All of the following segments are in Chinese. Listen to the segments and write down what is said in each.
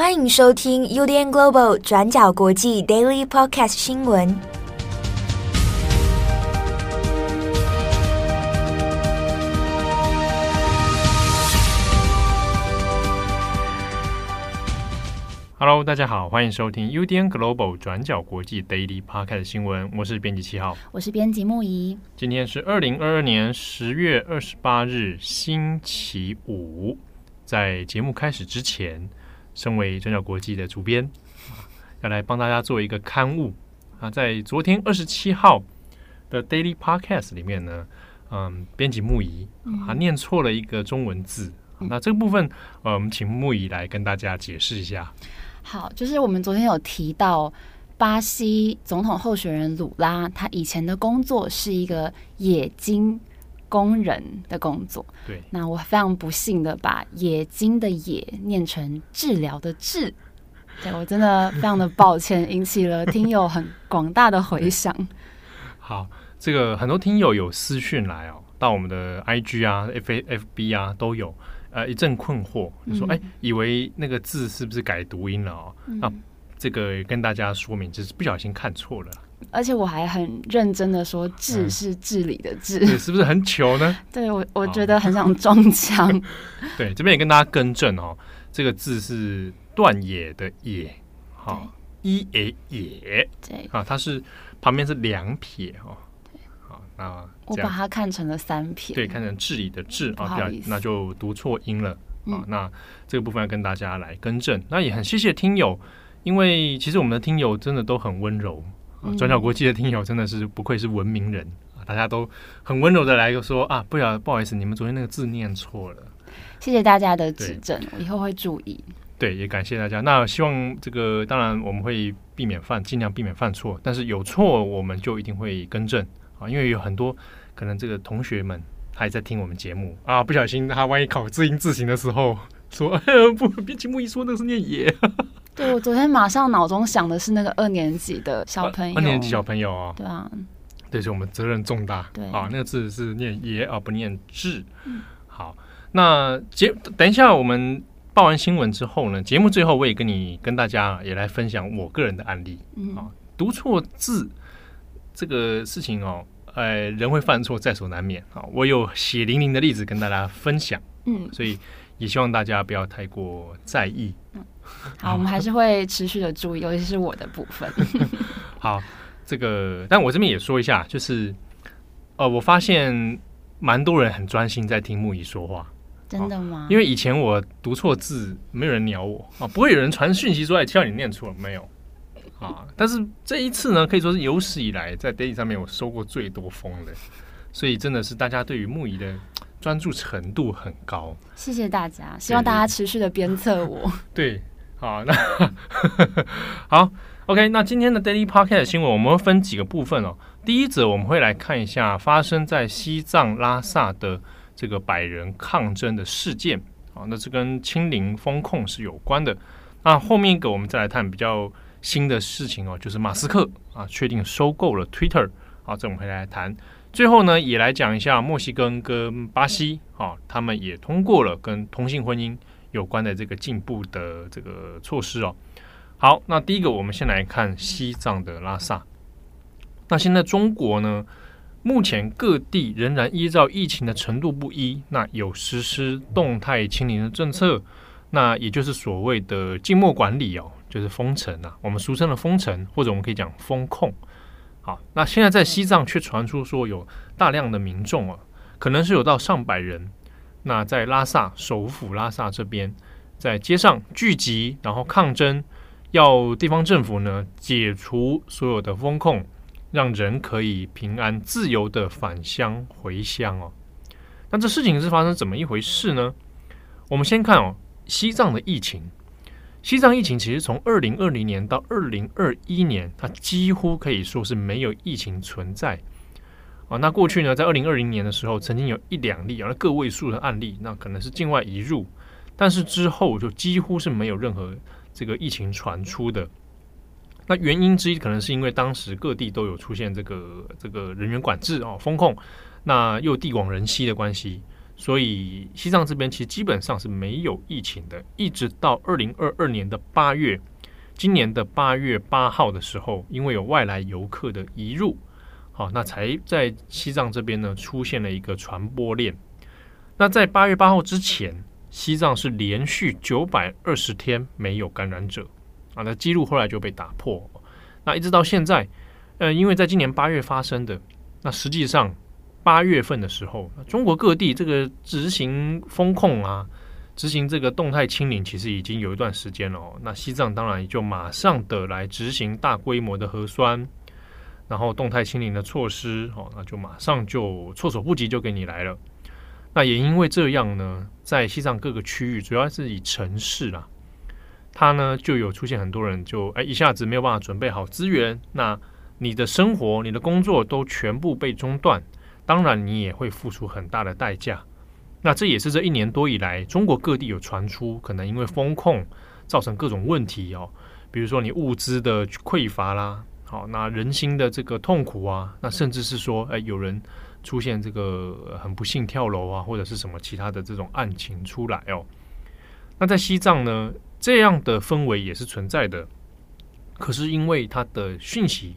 欢迎收听 UDN Global 转角国际 Daily Podcast 新闻。Hello，大家好，欢迎收听 UDN Global 转角国际 Daily Podcast 新闻。我是编辑七号，我是编辑木仪。今天是二零二二年十月二十八日，星期五。在节目开始之前，身为转角国际的主编，要来帮大家做一个刊物啊。在昨天二十七号的 Daily Podcast 里面呢，嗯，编辑木仪啊念错了一个中文字。嗯、那这个部分，呃，我们请木仪来跟大家解释一下。好，就是我们昨天有提到巴西总统候选人鲁拉，他以前的工作是一个冶金工人的工作。对，那我非常不幸的把冶金的冶念成治疗的治，对，我真的非常的抱歉，引起了听友很广大的回响。好，这个很多听友有私讯来哦，到我们的 IG 啊、F F B 啊都有。呃，一阵困惑，就说：“哎、嗯，以为那个字是不是改读音了哦？那、这个跟大家说明，就是不小心看错了。而且我还很认真的说，治是治理的治，嗯、是不是很糗呢？对我，我觉得很想撞墙。对，这边也跟大家更正哦，这个字是断野的野，好，一野野，对。啊，它是旁边是两撇哦。”好，那，我把它看成了三撇，对，看成治理的治啊，那就读错音了、嗯、啊。那这个部分要跟大家来更正。那也很谢谢听友，因为其实我们的听友真的都很温柔啊。转角国际的听友真的是不愧是文明人啊，大家都很温柔的来说啊，不要不好意思，你们昨天那个字念错了。谢谢大家的指正，我以后会注意。对，也感谢大家。那希望这个当然我们会避免犯，尽量避免犯错，但是有错我们就一定会更正。啊，因为有很多可能这个同学们还在听我们节目啊，不小心他万一考字音字形的时候说，哎呀，不，别节目一说那是念 野。对，我昨天马上脑中想的是那个二年级的小朋友，二年级小朋友啊，对啊，对，是我们责任重大。对啊，那个字是念野啊，不念智。嗯，好，那节等一下我们报完新闻之后呢，节目最后我也跟你跟大家也来分享我个人的案例。嗯啊，读错字。这个事情哦，呃，人会犯错，在所难免啊。我有血淋淋的例子跟大家分享，嗯，所以也希望大家不要太过在意。嗯，好，我们还是会持续的注意，尤其是我的部分。好，这个，但我这边也说一下，就是，呃，我发现蛮多人很专心在听木仪说话，真的吗？因为以前我读错字，没有人鸟我啊，不会有人传讯息说，来，叫你念错了没有？啊！但是这一次呢，可以说是有史以来在 Daily 上面我收过最多风的，所以真的是大家对于木仪的专注程度很高。谢谢大家，希望大家持续的鞭策我。对，好，那 好，OK。那今天的 Daily Podcast 新闻我们会分几个部分哦。第一则我们会来看一下发生在西藏拉萨的这个百人抗争的事件啊，那这跟清零风控是有关的。那后面一个我们再来看比较。新的事情哦，就是马斯克啊，确定收购了 Twitter。好，这我们会来谈。最后呢，也来讲一下墨西哥跟巴西啊，他们也通过了跟同性婚姻有关的这个进步的这个措施哦。好，那第一个我们先来看西藏的拉萨。那现在中国呢，目前各地仍然依照疫情的程度不一，那有实施动态清零的政策，那也就是所谓的静默管理哦。就是封城啊，我们俗称的封城，或者我们可以讲封控。好，那现在在西藏却传出说有大量的民众啊，可能是有到上百人，那在拉萨首府拉萨这边，在街上聚集，然后抗争，要地方政府呢解除所有的封控，让人可以平安自由的返乡回乡哦。那这事情是发生怎么一回事呢？我们先看哦，西藏的疫情。西藏疫情其实从二零二零年到二零二一年，它几乎可以说是没有疫情存在啊。那过去呢，在二零二零年的时候，曾经有一两例啊，个位数的案例，那可能是境外移入，但是之后就几乎是没有任何这个疫情传出的。那原因之一可能是因为当时各地都有出现这个这个人员管制啊、风控，那又地广人稀的关系，所以西藏这边其实基本上是没有疫情的，一直到二零二二年的八月，今年的八月八号的时候，因为有外来游客的移入，好，那才在西藏这边呢出现了一个传播链。那在八月八号之前，西藏是连续九百二十天没有感染者啊，那记录后来就被打破。那一直到现在，呃，因为在今年八月发生的，那实际上八月份的时候，中国各地这个执行风控啊，执行这个动态清零，其实已经有一段时间了哦。那西藏当然就马上的来执行大规模的核酸，然后动态清零的措施，哦，那就马上就措手不及就给你来了。那也因为这样呢，在西藏各个区域，主要是以城市啦。它呢就有出现很多人就哎一下子没有办法准备好资源，那你的生活、你的工作都全部被中断，当然你也会付出很大的代价。那这也是这一年多以来，中国各地有传出可能因为风控造成各种问题哦，比如说你物资的匮乏啦，好，那人心的这个痛苦啊，那甚至是说哎有人出现这个很不幸跳楼啊，或者是什么其他的这种案情出来哦。那在西藏呢？这样的氛围也是存在的，可是因为它的讯息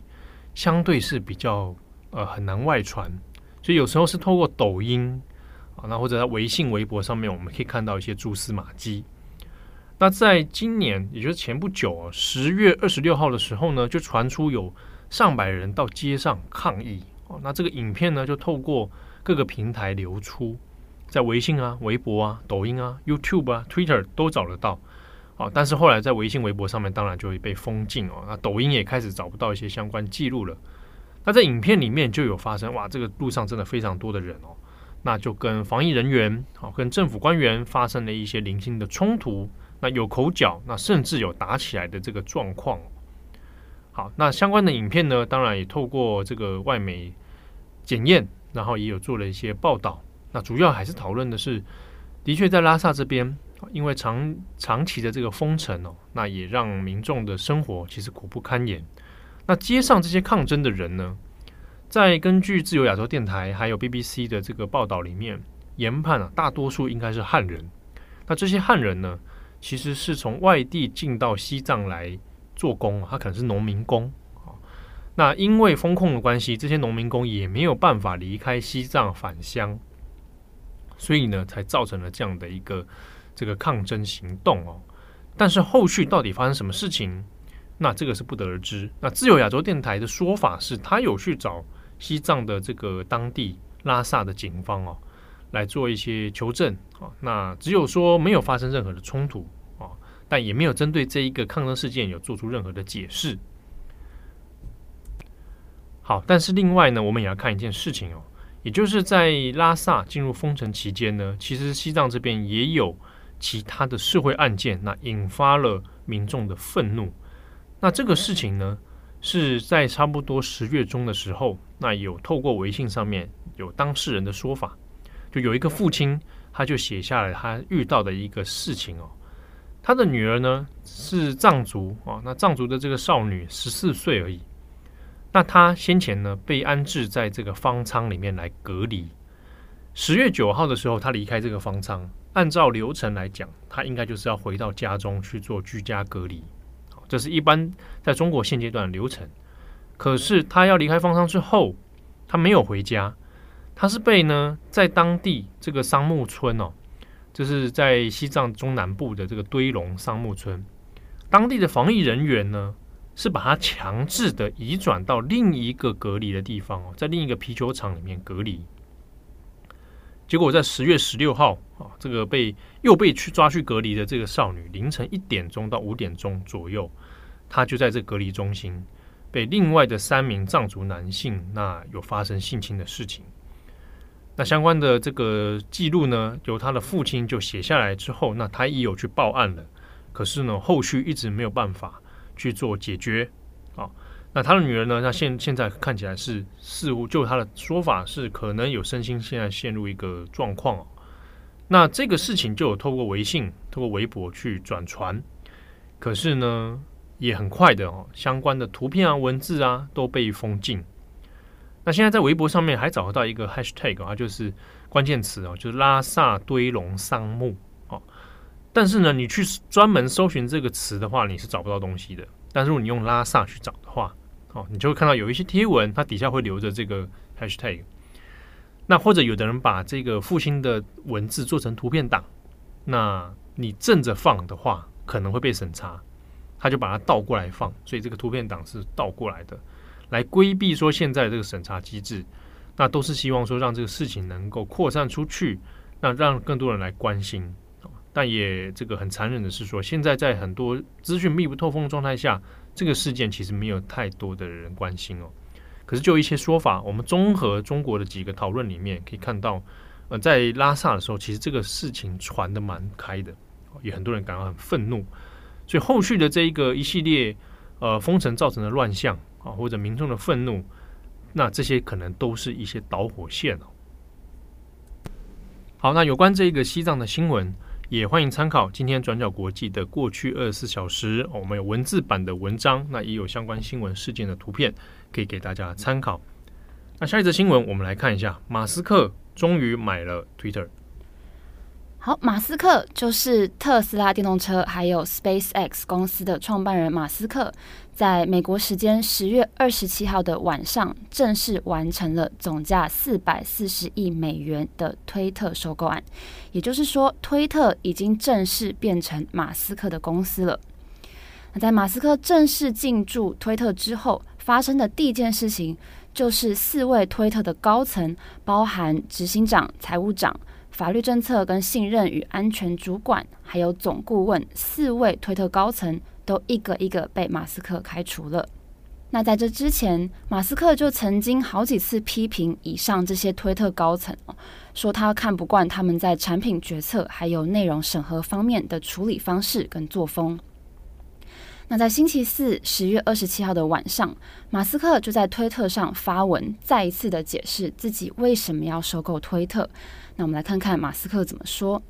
相对是比较呃很难外传，所以有时候是透过抖音啊，那或者在微信、微博上面，我们可以看到一些蛛丝马迹。那在今年，也就是前不久，十月二十六号的时候呢，就传出有上百人到街上抗议哦。那这个影片呢，就透过各个平台流出，在微信啊、微博啊、抖音啊、YouTube 啊、Twitter 都找得到。好，但是后来在微信、微博上面，当然就会被封禁哦。那抖音也开始找不到一些相关记录了。那在影片里面就有发生，哇，这个路上真的非常多的人哦。那就跟防疫人员、好跟政府官员发生了一些零星的冲突，那有口角，那甚至有打起来的这个状况。好，那相关的影片呢，当然也透过这个外媒检验，然后也有做了一些报道。那主要还是讨论的是，的确在拉萨这边。因为长长期的这个封城哦，那也让民众的生活其实苦不堪言。那街上这些抗争的人呢，在根据自由亚洲电台还有 BBC 的这个报道里面研判啊，大多数应该是汉人。那这些汉人呢，其实是从外地进到西藏来做工，他可能是农民工啊。那因为封控的关系，这些农民工也没有办法离开西藏返乡，所以呢，才造成了这样的一个。这个抗争行动哦，但是后续到底发生什么事情，那这个是不得而知。那自由亚洲电台的说法是，他有去找西藏的这个当地拉萨的警方哦，来做一些求证啊。那只有说没有发生任何的冲突啊，但也没有针对这一个抗争事件有做出任何的解释。好，但是另外呢，我们也要看一件事情哦，也就是在拉萨进入封城期间呢，其实西藏这边也有。其他的社会案件，那引发了民众的愤怒。那这个事情呢，是在差不多十月中的时候，那有透过微信上面有当事人的说法，就有一个父亲，他就写下了他遇到的一个事情哦。他的女儿呢是藏族啊，那藏族的这个少女十四岁而已。那他先前呢被安置在这个方舱里面来隔离。十月九号的时候，他离开这个方舱。按照流程来讲，他应该就是要回到家中去做居家隔离，这是一般在中国现阶段的流程。可是他要离开方舱之后，他没有回家，他是被呢在当地这个桑木村哦，就是在西藏中南部的这个堆龙桑木村，当地的防疫人员呢是把他强制的移转到另一个隔离的地方哦，在另一个啤酒厂里面隔离。结果在十月十六号啊，这个被又被去抓去隔离的这个少女，凌晨一点钟到五点钟左右，她就在这隔离中心被另外的三名藏族男性那有发生性侵的事情。那相关的这个记录呢，由他的父亲就写下来之后，那他也有去报案了，可是呢，后续一直没有办法去做解决啊。那他的女儿呢？那现现在看起来是似乎就他的说法是可能有身心现在陷入一个状况。那这个事情就有透过微信、透过微博去转传，可是呢也很快的哦，相关的图片啊、文字啊都被封禁。那现在在微博上面还找得到一个 hashtag 啊，就是关键词哦，就是拉萨堆龙桑木哦。但是呢，你去专门搜寻这个词的话，你是找不到东西的。但是如果你用拉萨去找的话，哦，你就会看到有一些贴文，它底下会留着这个 hashtag。那或者有的人把这个复兴的文字做成图片档，那你正着放的话，可能会被审查，他就把它倒过来放，所以这个图片档是倒过来的，来规避说现在这个审查机制。那都是希望说让这个事情能够扩散出去，那让更多人来关心。但也这个很残忍的是说，现在在很多资讯密不透风的状态下，这个事件其实没有太多的人关心哦。可是就一些说法，我们综合中国的几个讨论里面可以看到，呃，在拉萨的时候，其实这个事情传得蛮开的，也很多人感到很愤怒。所以后续的这一个一系列呃封城造成的乱象啊，或者民众的愤怒。那这些可能都是一些导火线哦。好，那有关这个西藏的新闻，也欢迎参考今天转角国际的过去二十四小时，我们有文字版的文章，那也有相关新闻事件的图片，可以给大家参考。那下一则新闻，我们来看一下，马斯克终于买了 Twitter。好，马斯克就是特斯拉电动车还有 SpaceX 公司的创办人。马斯克在美国时间十月二十七号的晚上，正式完成了总价四百四十亿美元的推特收购案。也就是说，推特已经正式变成马斯克的公司了。那在马斯克正式进驻推特之后，发生的第一件事情就是四位推特的高层，包含执行长、财务长。法律政策跟信任与安全主管，还有总顾问四位推特高层都一个一个被马斯克开除了。那在这之前，马斯克就曾经好几次批评以上这些推特高层，说他看不惯他们在产品决策还有内容审核方面的处理方式跟作风。那在星期四十月二十七号的晚上，马斯克就在推特上发文，再一次的解释自己为什么要收购推特。那我们来看看马斯克怎么说。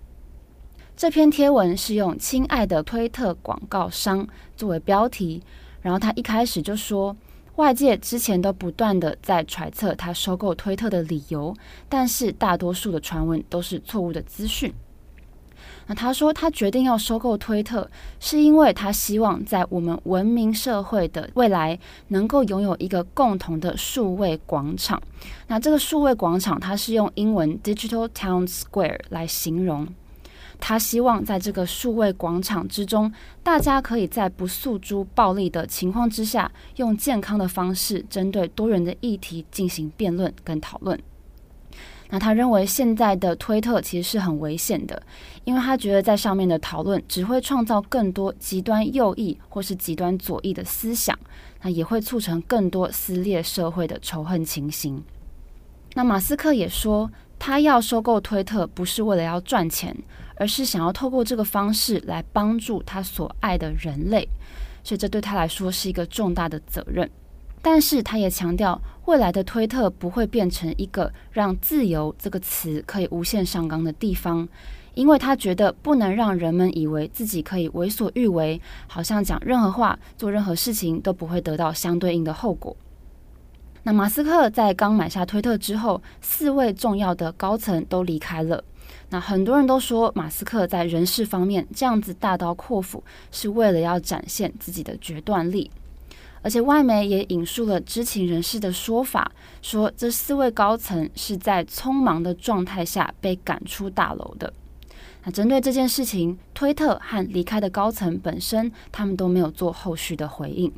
这篇贴文是用“亲爱的推特广告商”作为标题，然后他一开始就说，外界之前都不断的在揣测他收购推特的理由，但是大多数的传闻都是错误的资讯。那他说，他决定要收购推特，是因为他希望在我们文明社会的未来，能够拥有一个共同的数位广场。那这个数位广场，它是用英文 Digital Town Square 来形容。他希望在这个数位广场之中，大家可以在不诉诸暴力的情况之下，用健康的方式，针对多元的议题进行辩论跟讨论。那他认为现在的推特其实是很危险的，因为他觉得在上面的讨论只会创造更多极端右翼或是极端左翼的思想，那也会促成更多撕裂社会的仇恨情形。那马斯克也说，他要收购推特不是为了要赚钱，而是想要透过这个方式来帮助他所爱的人类，所以这对他来说是一个重大的责任。但是他也强调，未来的推特不会变成一个让“自由”这个词可以无限上纲的地方，因为他觉得不能让人们以为自己可以为所欲为，好像讲任何话、做任何事情都不会得到相对应的后果。那马斯克在刚买下推特之后，四位重要的高层都离开了。那很多人都说，马斯克在人事方面这样子大刀阔斧，是为了要展现自己的决断力。而且外媒也引述了知情人士的说法，说这四位高层是在匆忙的状态下被赶出大楼的。那针对这件事情，推特和离开的高层本身，他们都没有做后续的回应。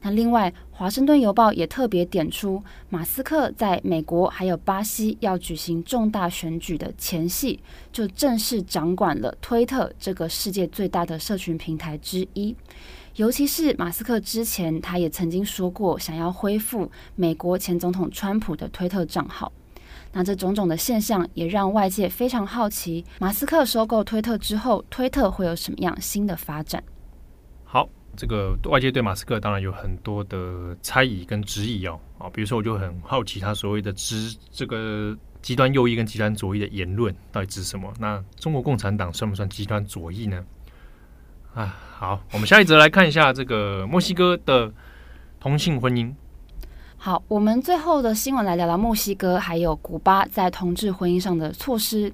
那另外，《华盛顿邮报》也特别点出，马斯克在美国还有巴西要举行重大选举的前夕，就正式掌管了推特这个世界最大的社群平台之一。尤其是马斯克之前，他也曾经说过想要恢复美国前总统川普的推特账号。那这种种的现象也让外界非常好奇，马斯克收购推特之后，推特会有什么样新的发展？好，这个外界对马斯克当然有很多的猜疑跟质疑哦。啊，比如说我就很好奇，他所谓的“指这个极端右翼跟极端左翼”的言论到底指什么？那中国共产党算不算极端左翼呢？啊，好，我们下一则来看一下这个墨西哥的同性婚姻。好，我们最后的新闻来聊聊墨西哥还有古巴在同志婚姻上的措施。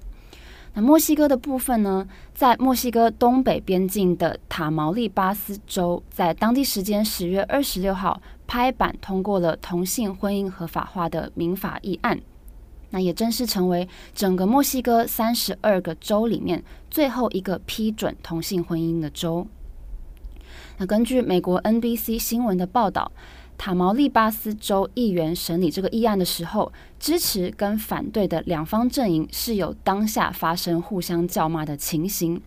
那墨西哥的部分呢，在墨西哥东北边境的塔毛利巴斯州，在当地时间十月二十六号拍板通过了同性婚姻合法化的民法议案，那也正式成为整个墨西哥三十二个州里面最后一个批准同性婚姻的州。那根据美国 NBC 新闻的报道。塔毛利巴斯州议员审理这个议案的时候，支持跟反对的两方阵营是有当下发生互相叫骂的情形，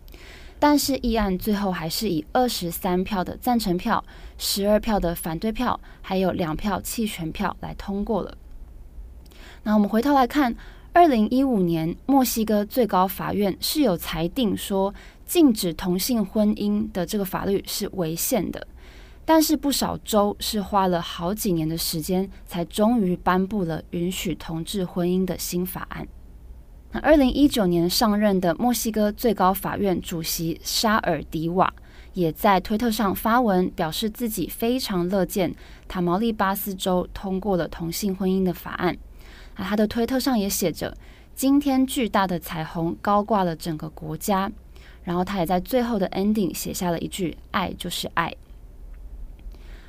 但是议案最后还是以二十三票的赞成票、十二票的反对票，还有两票弃权票来通过了。那我们回头来看，二零一五年墨西哥最高法院是有裁定说，禁止同性婚姻的这个法律是违宪的。但是不少州是花了好几年的时间，才终于颁布了允许同志婚姻的新法案。那二零一九年上任的墨西哥最高法院主席沙尔迪瓦也在推特上发文，表示自己非常乐见塔毛利巴斯州通过了同性婚姻的法案。啊他的推特上也写着：“今天巨大的彩虹高挂了整个国家。”然后他也在最后的 ending 写下了一句：“爱就是爱。”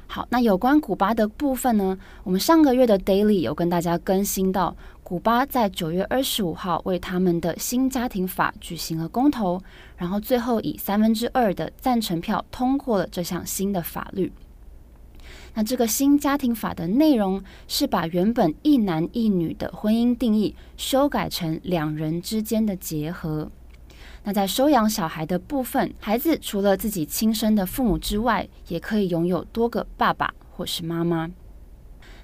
好，那有关古巴的部分呢？我们上个月的 Daily 有跟大家更新到，古巴在九月二十五号为他们的新家庭法举行了公投，然后最后以三分之二的赞成票通过了这项新的法律。那这个新家庭法的内容是把原本一男一女的婚姻定义修改成两人之间的结合。那在收养小孩的部分，孩子除了自己亲生的父母之外，也可以拥有多个爸爸或是妈妈。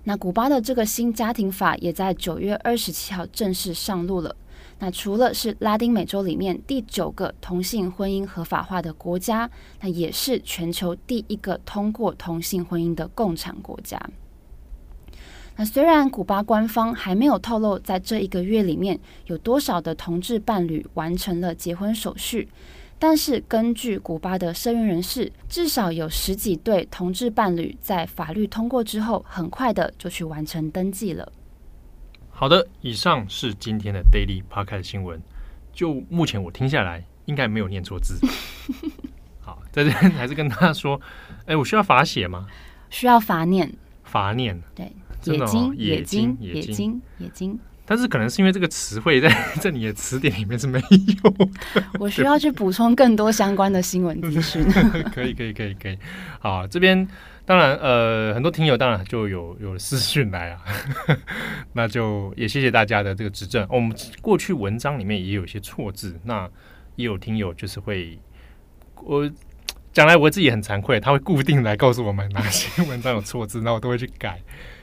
那古巴的这个新家庭法也在九月二十七号正式上路了。那除了是拉丁美洲里面第九个同性婚姻合法化的国家，那也是全球第一个通过同性婚姻的共产国家。那虽然古巴官方还没有透露在这一个月里面有多少的同志伴侣完成了结婚手续，但是根据古巴的社运人士，至少有十几对同志伴侣在法律通过之后，很快的就去完成登记了。好的，以上是今天的 Daily Podcast 新闻。就目前我听下来，应该没有念错字。好，在这边还是跟大家说，哎，我需要罚写吗？需要罚念。罚念。对。真的哦，野金，野金，野金。但是可能是因为这个词汇 在在你的词典里面是没有的，我需要去补充更多相关的新闻资讯。可以，可以，可以，可以。好，这边当然呃，很多听友当然就有有私讯来啊，那就也谢谢大家的这个指正。我们过去文章里面也有一些错字，那也有听友就是会我将来我自己很惭愧，他会固定来告诉我们哪些文章有错字，那我都会去改。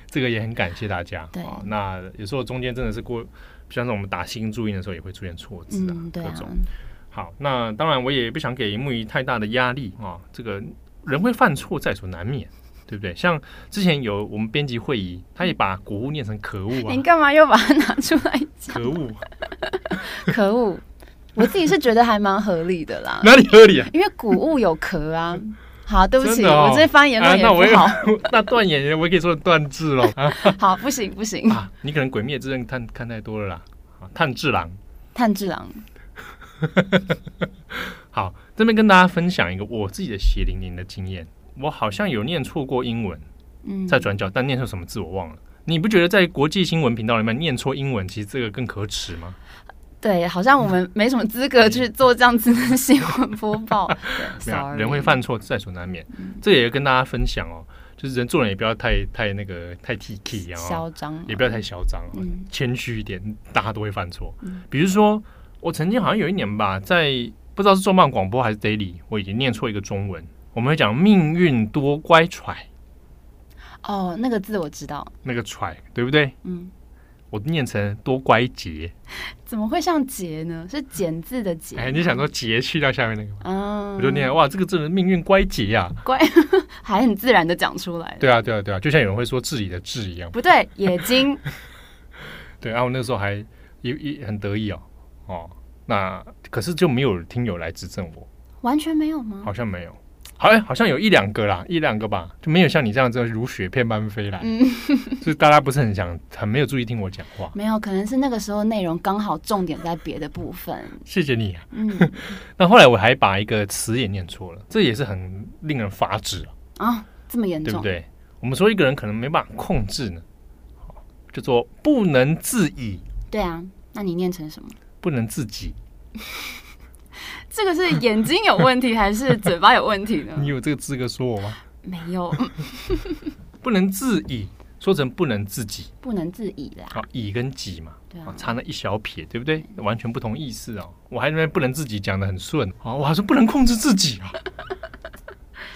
这个也很感谢大家。啊、哦，那有时候中间真的是过，像是我们打新注音的时候也会出现错字啊，嗯、对啊各种。好，那当然我也不想给木鱼太大的压力啊、哦。这个人会犯错在所难免，对不对？像之前有我们编辑会议，他也把古物念成可恶啊。你干嘛又把它拿出来讲？可恶，可恶！我自己是觉得还蛮合理的啦。哪里合理啊？因为古物有壳啊。好，对不起，哦、我这发言论也不好。啊、那，那断言，我也可以说断字了。好，不行不行啊！你可能《鬼灭之刃》看看太多了啦。炭治郎，炭治郎。好，这边跟大家分享一个我自己的血淋淋的经验。我好像有念错过英文，嗯，在转角，但念错什么字我忘了。你不觉得在国际新闻频道里面念错英文，其实这个更可耻吗？对，好像我们没什么资格去做这样子的新闻播报。没有，人会犯错，在所难免。嗯、这也要跟大家分享哦，就是人做人也不要太太那个太 T K 啊，嚣张，也不要太嚣张，嗯、谦虚一点。大家都会犯错。嗯、比如说，我曾经好像有一年吧，在不知道是重磅广播还是 Daily，我已经念错一个中文。我们会讲命运多乖揣。哦，那个字我知道。那个揣，对不对？嗯。我念成多乖节，怎么会像节呢？是简字的节。哎，你想说节去掉下面那个吗？嗯，我就念哇，这个字的命运乖节呀，乖，还很自然的讲出来。对啊，对啊，对啊，就像有人会说自己的治一样。不对，野金。对，然后那个时候还一一很得意哦哦，那可是就没有听友来指正我，完全没有吗？好像没有。好像好像有一两个啦，一两个吧，就没有像你这样子如雪片般飞来。嗯，所 以大家不是很想，很没有注意听我讲话。没有，可能是那个时候内容刚好重点在别的部分。谢谢你啊。嗯，那后来我还把一个词也念错了，这也是很令人发指啊。啊，这么严重，对不对？我们说一个人可能没办法控制呢，叫做不能自已。对啊，那你念成什么？不能自己。这个是眼睛有问题还是嘴巴有问题呢？你有这个资格说我吗？没有，不能自已，说成不能自己，不能自已啦。好，已跟己嘛，对啊，差那一小撇，对不对？完全不同意思哦。我还以为不能自己讲的很顺，我还说不能控制自己啊，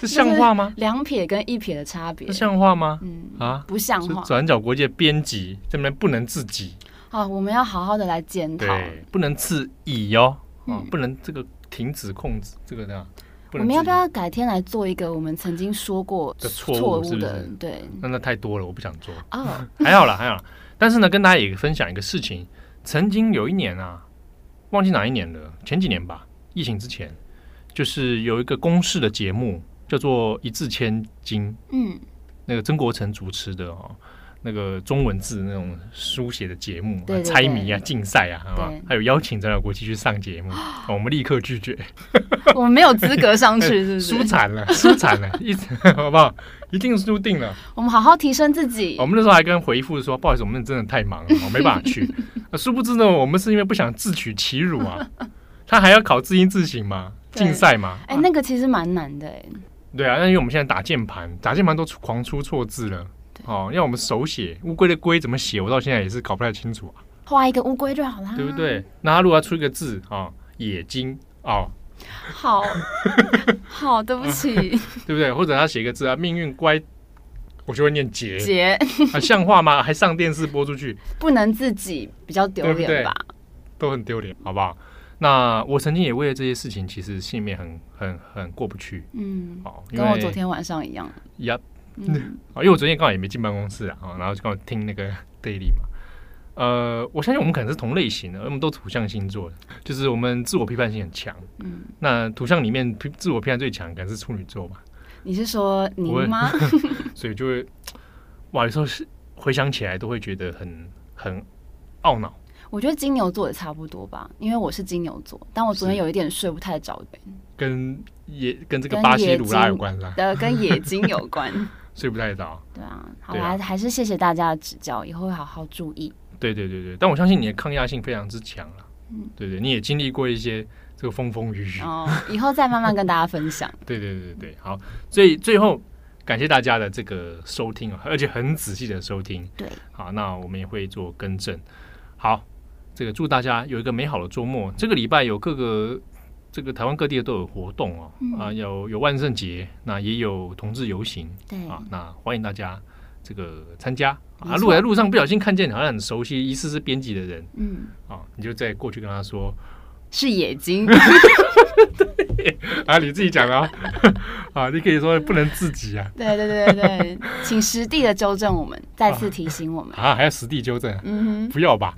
这像话吗？两撇跟一撇的差别，这像话吗？嗯啊，不像话。转角国际编辑这边不能自己，好，我们要好好的来检讨，不能自已哦，啊，不能这个。停止控制这个呢？我们要不要改天来做一个我们曾经说过的错误的？对，那那太多了，我不想做。哦，还好啦，还好啦。但是呢，跟大家也分享一个事情。曾经有一年啊，忘记哪一年了，前几年吧，疫情之前，就是有一个公视的节目叫做《一字千金》，嗯，那个曾国城主持的哦。那个中文字那种书写的节目，对对对，猜谜啊、竞赛啊，好吧？还有邀请转角国际去上节目，我们立刻拒绝。我们没有资格上去，是不是？输惨了，输惨了，一好不好？一定输定了。我们好好提升自己。我们那时候还跟回复说，不好意思，我们真的太忙了，我没办法去。殊不知呢，我们是因为不想自取其辱啊。他还要考字音字形嘛，竞赛嘛。哎，那个其实蛮难的哎。对啊，那因为我们现在打键盘，打键盘都出狂出错字了。哦，要我们手写乌龟的龟怎么写？我到现在也是搞不太清楚啊。画一个乌龟就好了，对不对？那他如果要出一个字啊，野金哦，好 好，对不起，对不对？或者他写一个字啊，命运乖，我就会念杰杰，啊，像话吗？还上电视播出去，不能自己比较丢脸吧？都很丢脸，好不好？那我曾经也为了这些事情，其实心里面很很很过不去。嗯，好，跟我昨天晚上一样。呀。嗯，啊，因为我昨天刚好也没进办公室啊，然后就刚好听那个 daily 嘛，呃，我相信我们可能是同类型的，我们都土象星座的，就是我们自我批判性很强。嗯，那土象里面自我批判最强，可能是处女座吧？你是说你吗？所以就会，哇，有时候是回想起来都会觉得很很懊恼。我觉得金牛座也差不多吧，因为我是金牛座，但我昨天有一点睡不太着。跟野跟这个巴西鲁拉有关是吧？呃，跟野金有关。睡不太着，对啊，好啦，还是谢谢大家的指教，以后会好好注意。对对对对，但我相信你的抗压性非常之强了，嗯，对对，你也经历过一些这个风风雨雨哦，以后再慢慢跟大家分享。对对对对，好，所以最后感谢大家的这个收听啊，而且很仔细的收听，对，好，那我们也会做更正。好，这个祝大家有一个美好的周末。这个礼拜有各个。这个台湾各地都有活动哦，嗯、啊，有有万圣节，那也有同志游行，对。啊，那欢迎大家这个参加。啊。如果在路上不小心看见好像很熟悉，疑似是编辑的人，嗯，啊，你就再过去跟他说。是野金，对啊，你自己讲的啊，啊，你可以说不能自己啊，对对对对，请实地的纠正我们，再次提醒我们。啊，还要实地纠正，嗯，不要吧。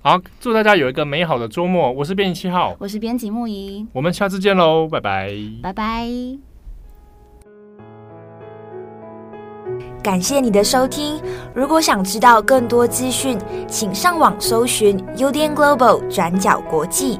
好，祝大家有一个美好的周末。我是编辑七号，我是编辑木仪，我们下次见喽，拜拜，拜拜。感谢你的收听。如果想知道更多资讯，请上网搜寻 UDN Global 转角国际。